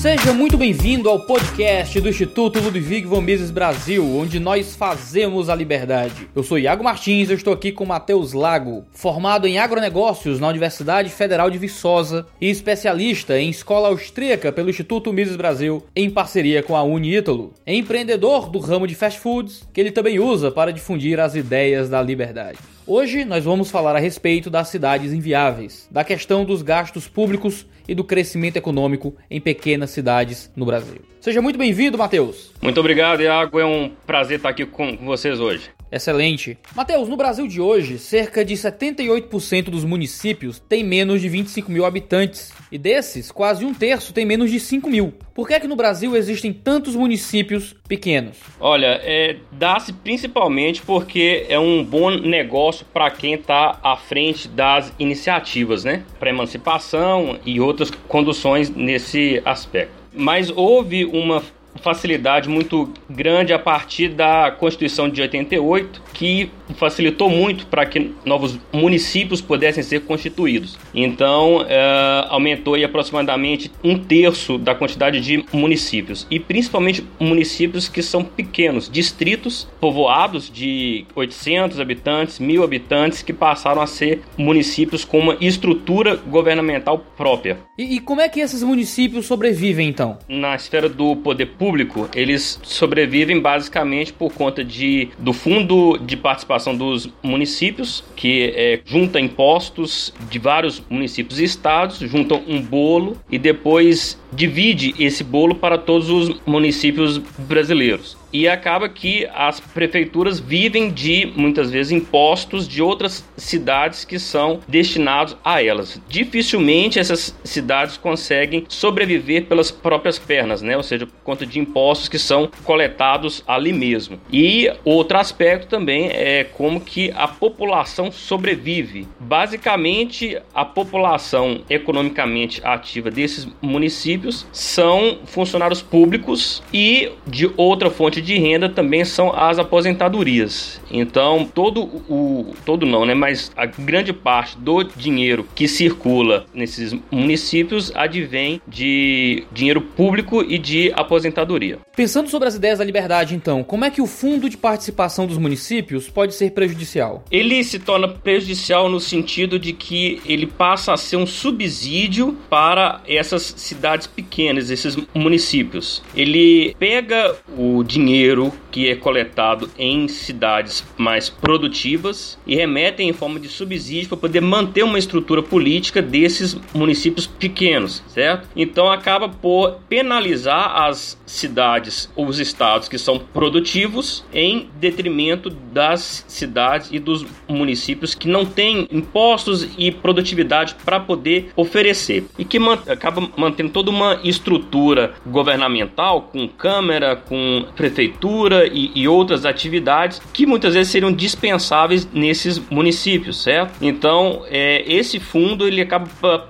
Seja muito bem-vindo ao podcast do Instituto Ludwig von Mises Brasil, onde nós fazemos a liberdade. Eu sou Iago Martins, eu estou aqui com Matheus Lago, formado em agronegócios na Universidade Federal de Viçosa e especialista em escola austríaca pelo Instituto Mises Brasil, em parceria com a Uniítalo. É empreendedor do ramo de fast foods, que ele também usa para difundir as ideias da liberdade. Hoje nós vamos falar a respeito das cidades inviáveis, da questão dos gastos públicos e do crescimento econômico em pequenas cidades no Brasil. Seja muito bem-vindo, Matheus. Muito obrigado, Iago. É um prazer estar aqui com vocês hoje. Excelente. Matheus, no Brasil de hoje, cerca de 78% dos municípios têm menos de 25 mil habitantes. E desses, quase um terço tem menos de 5 mil. Por que é que no Brasil existem tantos municípios pequenos? Olha, é, dá-se principalmente porque é um bom negócio para quem está à frente das iniciativas, né? Para emancipação e outras conduções nesse aspecto. Mas houve uma facilidade muito grande a partir da Constituição de 88, que facilitou muito para que novos municípios pudessem ser constituídos. Então, é, aumentou aí aproximadamente um terço da quantidade de municípios, e principalmente municípios que são pequenos, distritos povoados de 800 habitantes, mil habitantes, que passaram a ser municípios com uma estrutura governamental própria. E, e como é que esses municípios sobrevivem então? Na esfera do poder público, eles sobrevivem basicamente por conta de, do fundo de participação dos municípios, que é, junta impostos de vários municípios e estados, juntam um bolo e depois divide esse bolo para todos os municípios brasileiros. E acaba que as prefeituras vivem de, muitas vezes, impostos de outras cidades que são destinados a elas. Dificilmente essas cidades conseguem sobreviver pelas próprias pernas, né? ou seja, por conta de impostos que são coletados ali mesmo. E outro aspecto também é como que a população sobrevive. Basicamente, a população economicamente ativa desses municípios são funcionários públicos e de outra fonte de renda também são as aposentadorias. Então, todo o todo não, né, mas a grande parte do dinheiro que circula nesses municípios advém de dinheiro público e de aposentadoria. Pensando sobre as ideias da liberdade, então, como é que o fundo de participação dos municípios pode ser prejudicial? Ele se torna prejudicial no sentido de que ele passa a ser um subsídio para essas cidades pequenas, esses municípios. Ele pega o dinheiro dinheiro que é coletado em cidades mais produtivas e remetem em forma de subsídio para poder manter uma estrutura política desses municípios pequenos, certo? Então acaba por penalizar as cidades ou os estados que são produtivos em detrimento das cidades e dos municípios que não têm impostos e produtividade para poder oferecer e que man acaba mantendo toda uma estrutura governamental com câmara, com prefeitura prefeitura e, e, outras atividades que muitas vezes seriam dispensáveis nesses municípios, certo? Então, é, esse fundo ele acaba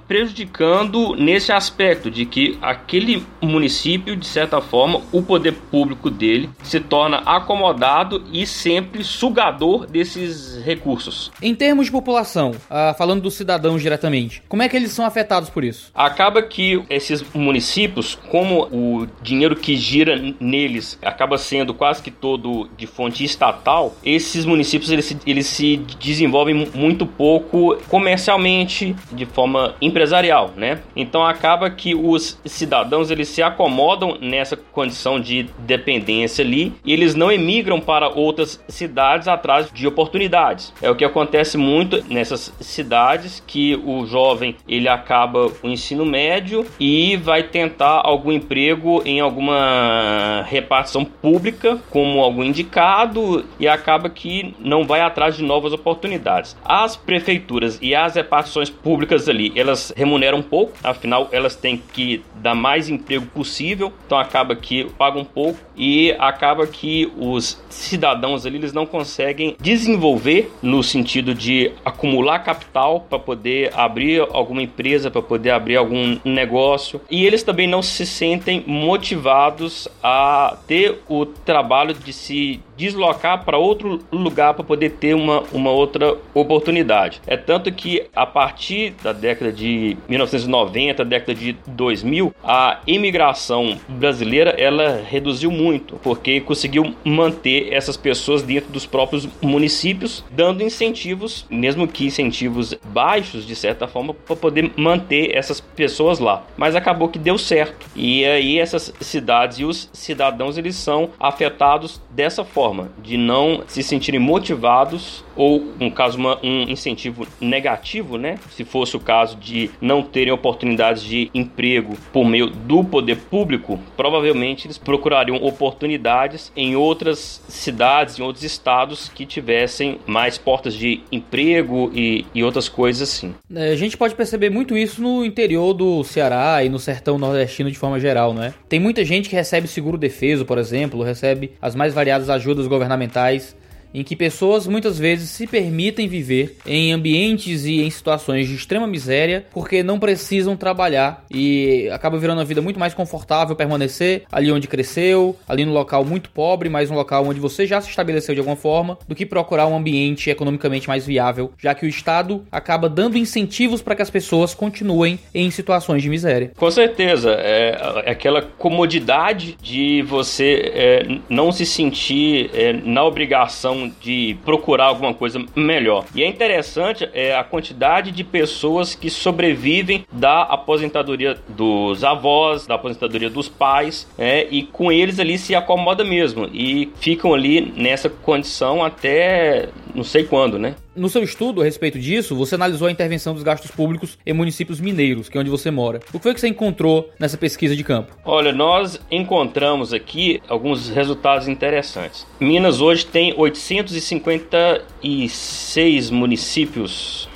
prejudicando nesse aspecto de que aquele município, de certa forma, o poder público dele se torna acomodado e sempre sugador desses recursos. Em termos de população, uh, falando dos cidadãos diretamente, como é que eles são afetados por isso? Acaba que esses municípios, como o dinheiro que gira neles acaba sendo quase que todo de fonte estatal, esses municípios eles se, eles se desenvolvem muito pouco comercialmente, de forma empresarial, né? Então acaba que os cidadãos eles se acomodam nessa condição de dependência ali e eles não emigram para outras cidades atrás de oportunidades. É o que acontece muito nessas cidades que o jovem ele acaba o ensino médio e vai tentar algum emprego em alguma repartição pública como algum indicado e acaba que não vai atrás de novas oportunidades. As prefeituras e as repartições públicas ali, elas remuneram pouco, afinal elas têm que dar mais emprego possível, então acaba que pagam pouco e acaba que os cidadãos ali eles não conseguem desenvolver no sentido de acumular capital para poder abrir alguma empresa, para poder abrir algum negócio e eles também não se sentem motivados a ter o trabalho de se deslocar para outro lugar para poder ter uma, uma outra oportunidade. É tanto que a partir da década de 1990, década de 2000, a imigração brasileira ela reduziu muito, porque conseguiu manter essas pessoas dentro dos próprios municípios, dando incentivos, mesmo que incentivos baixos de certa forma, para poder manter essas pessoas lá. Mas acabou que deu certo. E aí essas cidades e os cidadãos eles são afetados dessa forma, de não se sentirem motivados ou, no caso, uma, um incentivo negativo, né? Se fosse o caso de não terem oportunidades de emprego por meio do poder público, provavelmente eles procurariam oportunidades em outras cidades, em outros estados que tivessem mais portas de emprego e, e outras coisas assim. É, a gente pode perceber muito isso no interior do Ceará e no sertão nordestino de forma geral, não é? Tem muita gente que recebe seguro defeso, por exemplo, recebe as mais variadas ajudas governamentais em que pessoas muitas vezes se permitem viver em ambientes e em situações de extrema miséria porque não precisam trabalhar e acaba virando a vida muito mais confortável permanecer ali onde cresceu, ali no local muito pobre, mas um local onde você já se estabeleceu de alguma forma, do que procurar um ambiente economicamente mais viável, já que o Estado acaba dando incentivos para que as pessoas continuem em situações de miséria. Com certeza, é, é aquela comodidade de você é, não se sentir é, na obrigação de procurar alguma coisa melhor. E é interessante é, a quantidade de pessoas que sobrevivem da aposentadoria dos avós, da aposentadoria dos pais, é, e com eles ali se acomoda mesmo e ficam ali nessa condição até não sei quando, né? No seu estudo a respeito disso, você analisou a intervenção dos gastos públicos em municípios mineiros, que é onde você mora. O que foi que você encontrou nessa pesquisa de campo? Olha, nós encontramos aqui alguns resultados interessantes. Minas hoje tem 856 municípios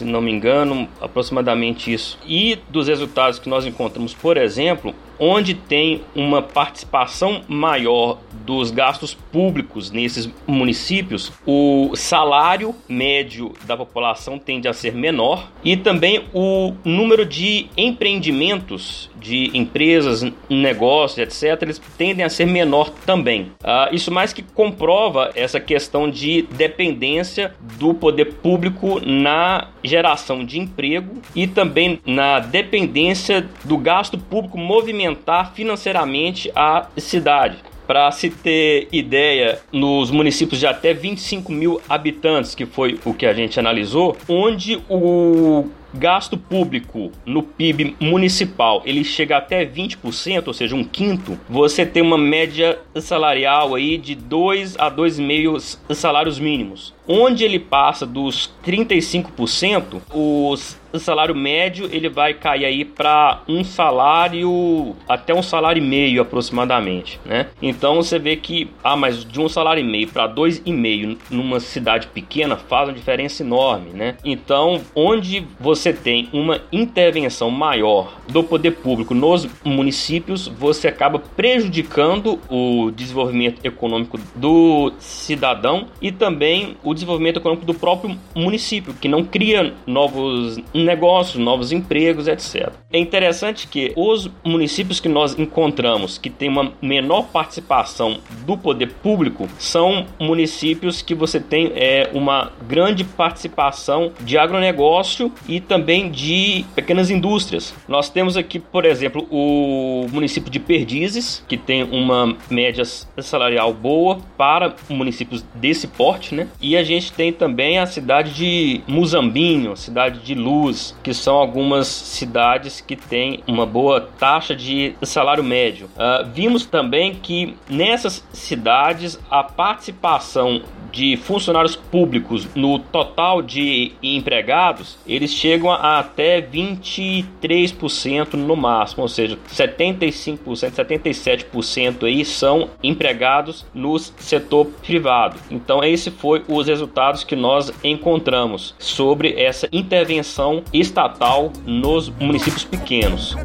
se não me engano, aproximadamente isso. E dos resultados que nós encontramos, por exemplo, onde tem uma participação maior dos gastos públicos nesses municípios, o salário médio da população tende a ser menor e também o número de empreendimentos, de empresas, negócios, etc., eles tendem a ser menor também. Uh, isso mais que comprova essa questão de dependência do poder público na geração de emprego e também na dependência do gasto público movimentado movimentar financeiramente a cidade. Para se ter ideia, nos municípios de até 25 mil habitantes, que foi o que a gente analisou, onde o gasto público no PIB municipal ele chega até 20%, ou seja, um quinto, você tem uma média salarial aí de 2 a 2,5 salários mínimos. Onde ele passa dos 35%, os o salário médio ele vai cair aí para um salário até um salário e meio aproximadamente, né? Então você vê que ah, mas de um salário e meio para dois e meio numa cidade pequena faz uma diferença enorme, né? Então onde você tem uma intervenção maior do poder público nos municípios, você acaba prejudicando o desenvolvimento econômico do cidadão e também o desenvolvimento econômico do próprio município, que não cria novos negócios, novos empregos, etc. É interessante que os municípios que nós encontramos que têm uma menor participação do poder público são municípios que você tem é, uma grande participação de agronegócio e também de pequenas indústrias. Nós temos aqui, por exemplo, o município de Perdizes, que tem uma média salarial boa para municípios desse porte, né? E a gente tem também a cidade de Muzambinho, cidade de Luz, que são algumas cidades que têm uma boa taxa de salário médio. Uh, vimos também que nessas cidades a participação de funcionários públicos no total de empregados, eles chegam a até 23% no máximo, ou seja, 75%, 77% aí são empregados no setor privado. Então, esse foi os resultados que nós encontramos sobre essa intervenção estatal nos municípios pequenos.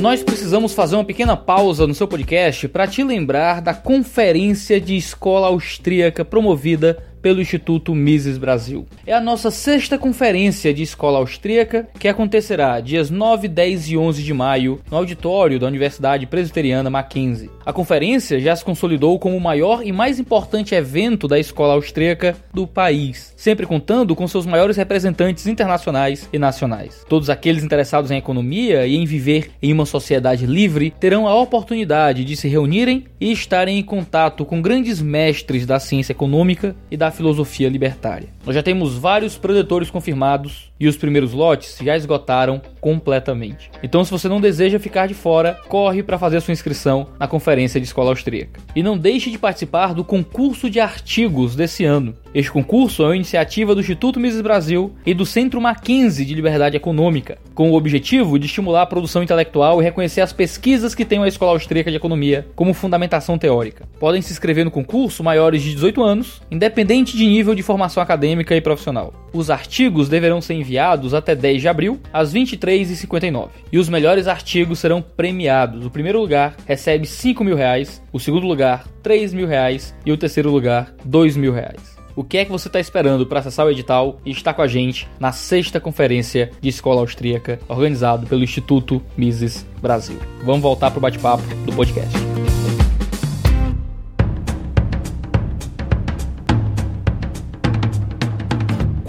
Nós precisamos fazer uma pequena pausa no seu podcast para te lembrar da conferência de escola austríaca promovida pelo Instituto Mises Brasil. É a nossa sexta conferência de escola austríaca que acontecerá dias 9, 10 e 11 de maio no auditório da Universidade Presbiteriana Mackenzie. A conferência já se consolidou como o maior e mais importante evento da escola austríaca do país, sempre contando com seus maiores representantes internacionais e nacionais. Todos aqueles interessados em economia e em viver em uma sociedade livre terão a oportunidade de se reunirem e estarem em contato com grandes mestres da ciência econômica e da filosofia libertária. Nós já temos vários predetores confirmados e os primeiros lotes já esgotaram completamente. Então, se você não deseja ficar de fora, corre para fazer sua inscrição na conferência de escola austríaca. E não deixe de participar do concurso de artigos desse ano. Este concurso é uma iniciativa do Instituto Mises Brasil e do Centro Mackenzie de Liberdade Econômica, com o objetivo de estimular a produção intelectual e reconhecer as pesquisas que tem a Escola Austríaca de Economia como fundamentação teórica. Podem se inscrever no concurso maiores de 18 anos, independente de nível de formação acadêmica e profissional. Os artigos deverão ser enviados até 10 de abril, às 23h59. E os melhores artigos serão premiados. O primeiro lugar recebe 5 mil reais, o segundo lugar 3 mil reais e o terceiro lugar 2 mil reais. O que é que você está esperando para acessar o edital e estar com a gente na sexta conferência de escola austríaca organizado pelo Instituto Mises Brasil? Vamos voltar para o bate-papo do podcast.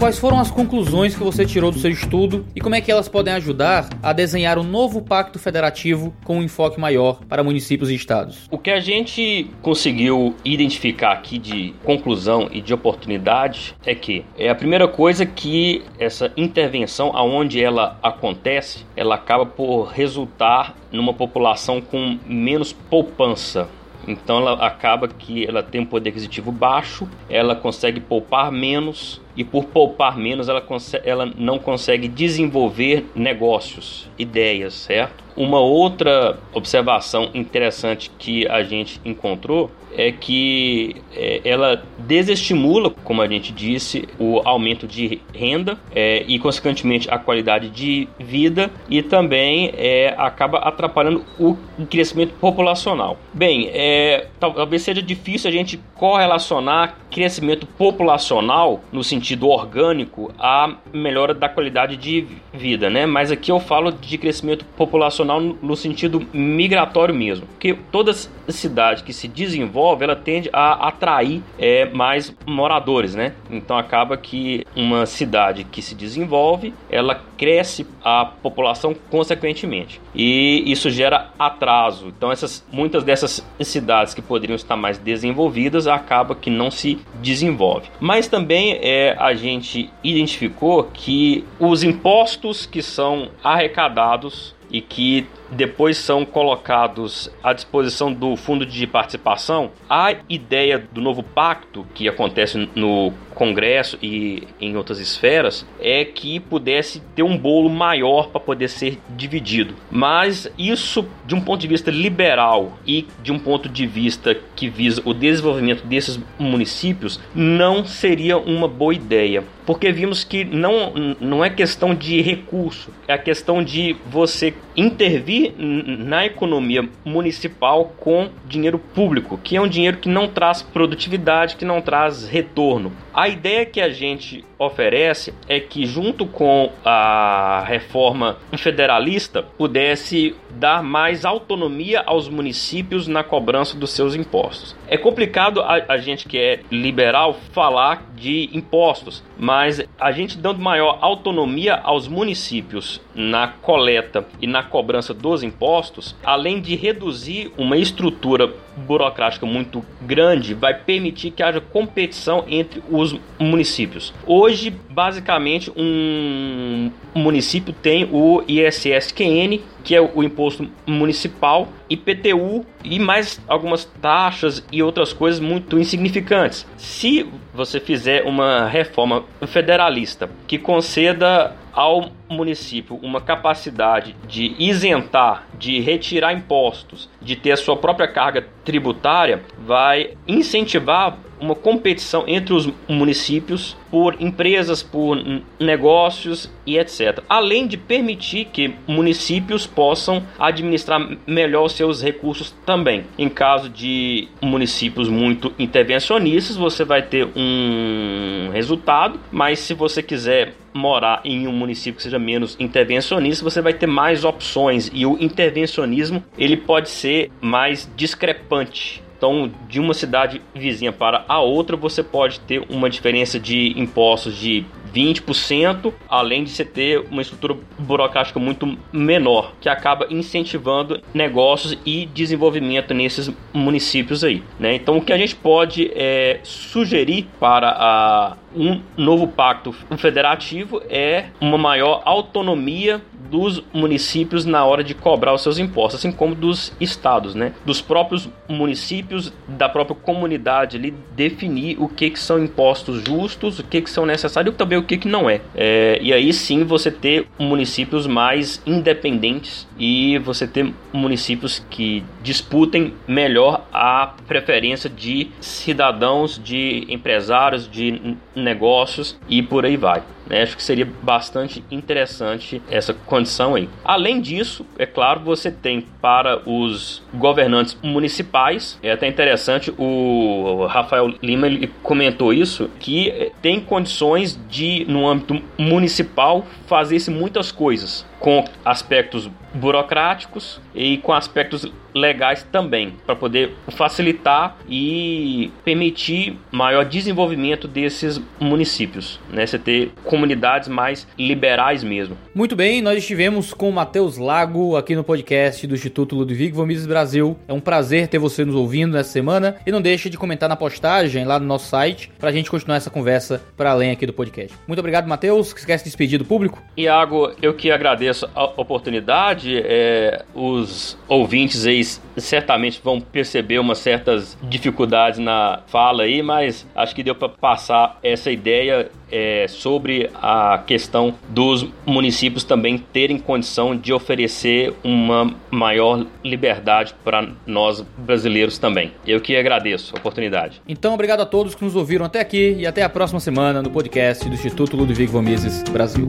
Quais foram as conclusões que você tirou do seu estudo e como é que elas podem ajudar a desenhar um novo pacto federativo com um enfoque maior para municípios e estados? O que a gente conseguiu identificar aqui de conclusão e de oportunidade é que é a primeira coisa que essa intervenção aonde ela acontece, ela acaba por resultar numa população com menos poupança então ela acaba que ela tem um poder aquisitivo baixo, ela consegue poupar menos e por poupar menos ela, ela não consegue desenvolver negócios, ideias, certo? Uma outra observação interessante que a gente encontrou é que é, ela desestimula, como a gente disse, o aumento de renda é, e, consequentemente, a qualidade de vida e também é, acaba atrapalhando o crescimento populacional. Bem, é, talvez seja difícil a gente correlacionar crescimento populacional no sentido orgânico à melhora da qualidade de vida, né? Mas aqui eu falo de crescimento populacional no sentido migratório mesmo, porque toda cidade que se desenvolve, ela tende a atrair é, mais moradores, né? Então acaba que uma cidade que se desenvolve, ela cresce a população consequentemente e isso gera atraso. Então essas muitas dessas cidades que poderiam estar mais desenvolvidas acaba que não se desenvolve. Mas também é, a gente identificou que os impostos que são arrecadados e que depois são colocados à disposição do fundo de participação, a ideia do novo pacto que acontece no Congresso e em outras esferas é que pudesse ter um bolo maior para poder ser dividido. Mas isso, de um ponto de vista liberal e de um ponto de vista que visa o desenvolvimento desses municípios, não seria uma boa ideia. Porque vimos que não, não é questão de recurso, é a questão de você intervir na economia municipal com dinheiro público, que é um dinheiro que não traz produtividade, que não traz retorno. A ideia que a gente oferece é que, junto com a reforma federalista, pudesse dar mais autonomia aos municípios na cobrança dos seus impostos. É complicado a, a gente que é liberal falar de impostos, mas a gente dando maior autonomia aos municípios na coleta e na cobrança dos impostos, além de reduzir uma estrutura burocrática muito grande, vai permitir que haja competição entre os municípios. Hoje, basicamente, um município tem o ISSQN, que é o imposto municipal, IPTU e mais algumas taxas e outras coisas muito insignificantes. Se você fizer uma reforma federalista que conceda ao município uma capacidade de isentar, de retirar impostos, de ter a sua própria carga tributária, vai incentivar uma competição entre os municípios por empresas, por negócios e etc. Além de permitir que municípios possam administrar melhor seus recursos também. Em caso de municípios muito intervencionistas, você vai ter um resultado, mas se você quiser morar em um município que seja menos intervencionista, você vai ter mais opções e o intervencionismo ele pode ser mais discrepante. Então, de uma cidade vizinha para a outra, você pode ter uma diferença de impostos de 20%, além de você ter uma estrutura burocrática muito menor, que acaba incentivando negócios e desenvolvimento nesses municípios aí. Né? Então, o que a gente pode é, sugerir para a, um novo pacto federativo é uma maior autonomia dos municípios na hora de cobrar os seus impostos, assim como dos estados, né? Dos próprios municípios, da própria comunidade ali definir o que, que são impostos justos, o que, que são necessários e também o que, que não é. é. E aí sim você ter municípios mais independentes e você ter municípios que disputem melhor a preferência de cidadãos, de empresários, de negócios e por aí vai. Né? Acho que seria bastante interessante essa condição aí. Além disso, é claro, você tem para os governantes municipais, é até interessante, o Rafael Lima ele comentou isso, que eh, tem condições de, no âmbito municipal, fazer-se muitas coisas com aspectos burocráticos e com aspectos legais também, para poder facilitar e permitir maior desenvolvimento desses municípios, né? Você ter comunidades mais liberais mesmo. Muito bem, nós estivemos com o Matheus Lago aqui no podcast do Instituto Ludwig von Mises Brasil. É um prazer ter você nos ouvindo nessa semana e não deixe de comentar na postagem lá no nosso site para a gente continuar essa conversa para além aqui do podcast. Muito obrigado, Matheus. Quer se despedir do público? Iago, eu que agradeço a oportunidade. É, os ouvintes aí certamente vão perceber umas certas dificuldades na fala aí, mas acho que deu para passar essa ideia é, sobre a questão dos municípios também terem condição de oferecer uma maior liberdade para nós brasileiros também. Eu que agradeço a oportunidade. Então, obrigado a todos que nos ouviram até aqui e até a próxima semana no podcast do Instituto Ludwig von Mises Brasil.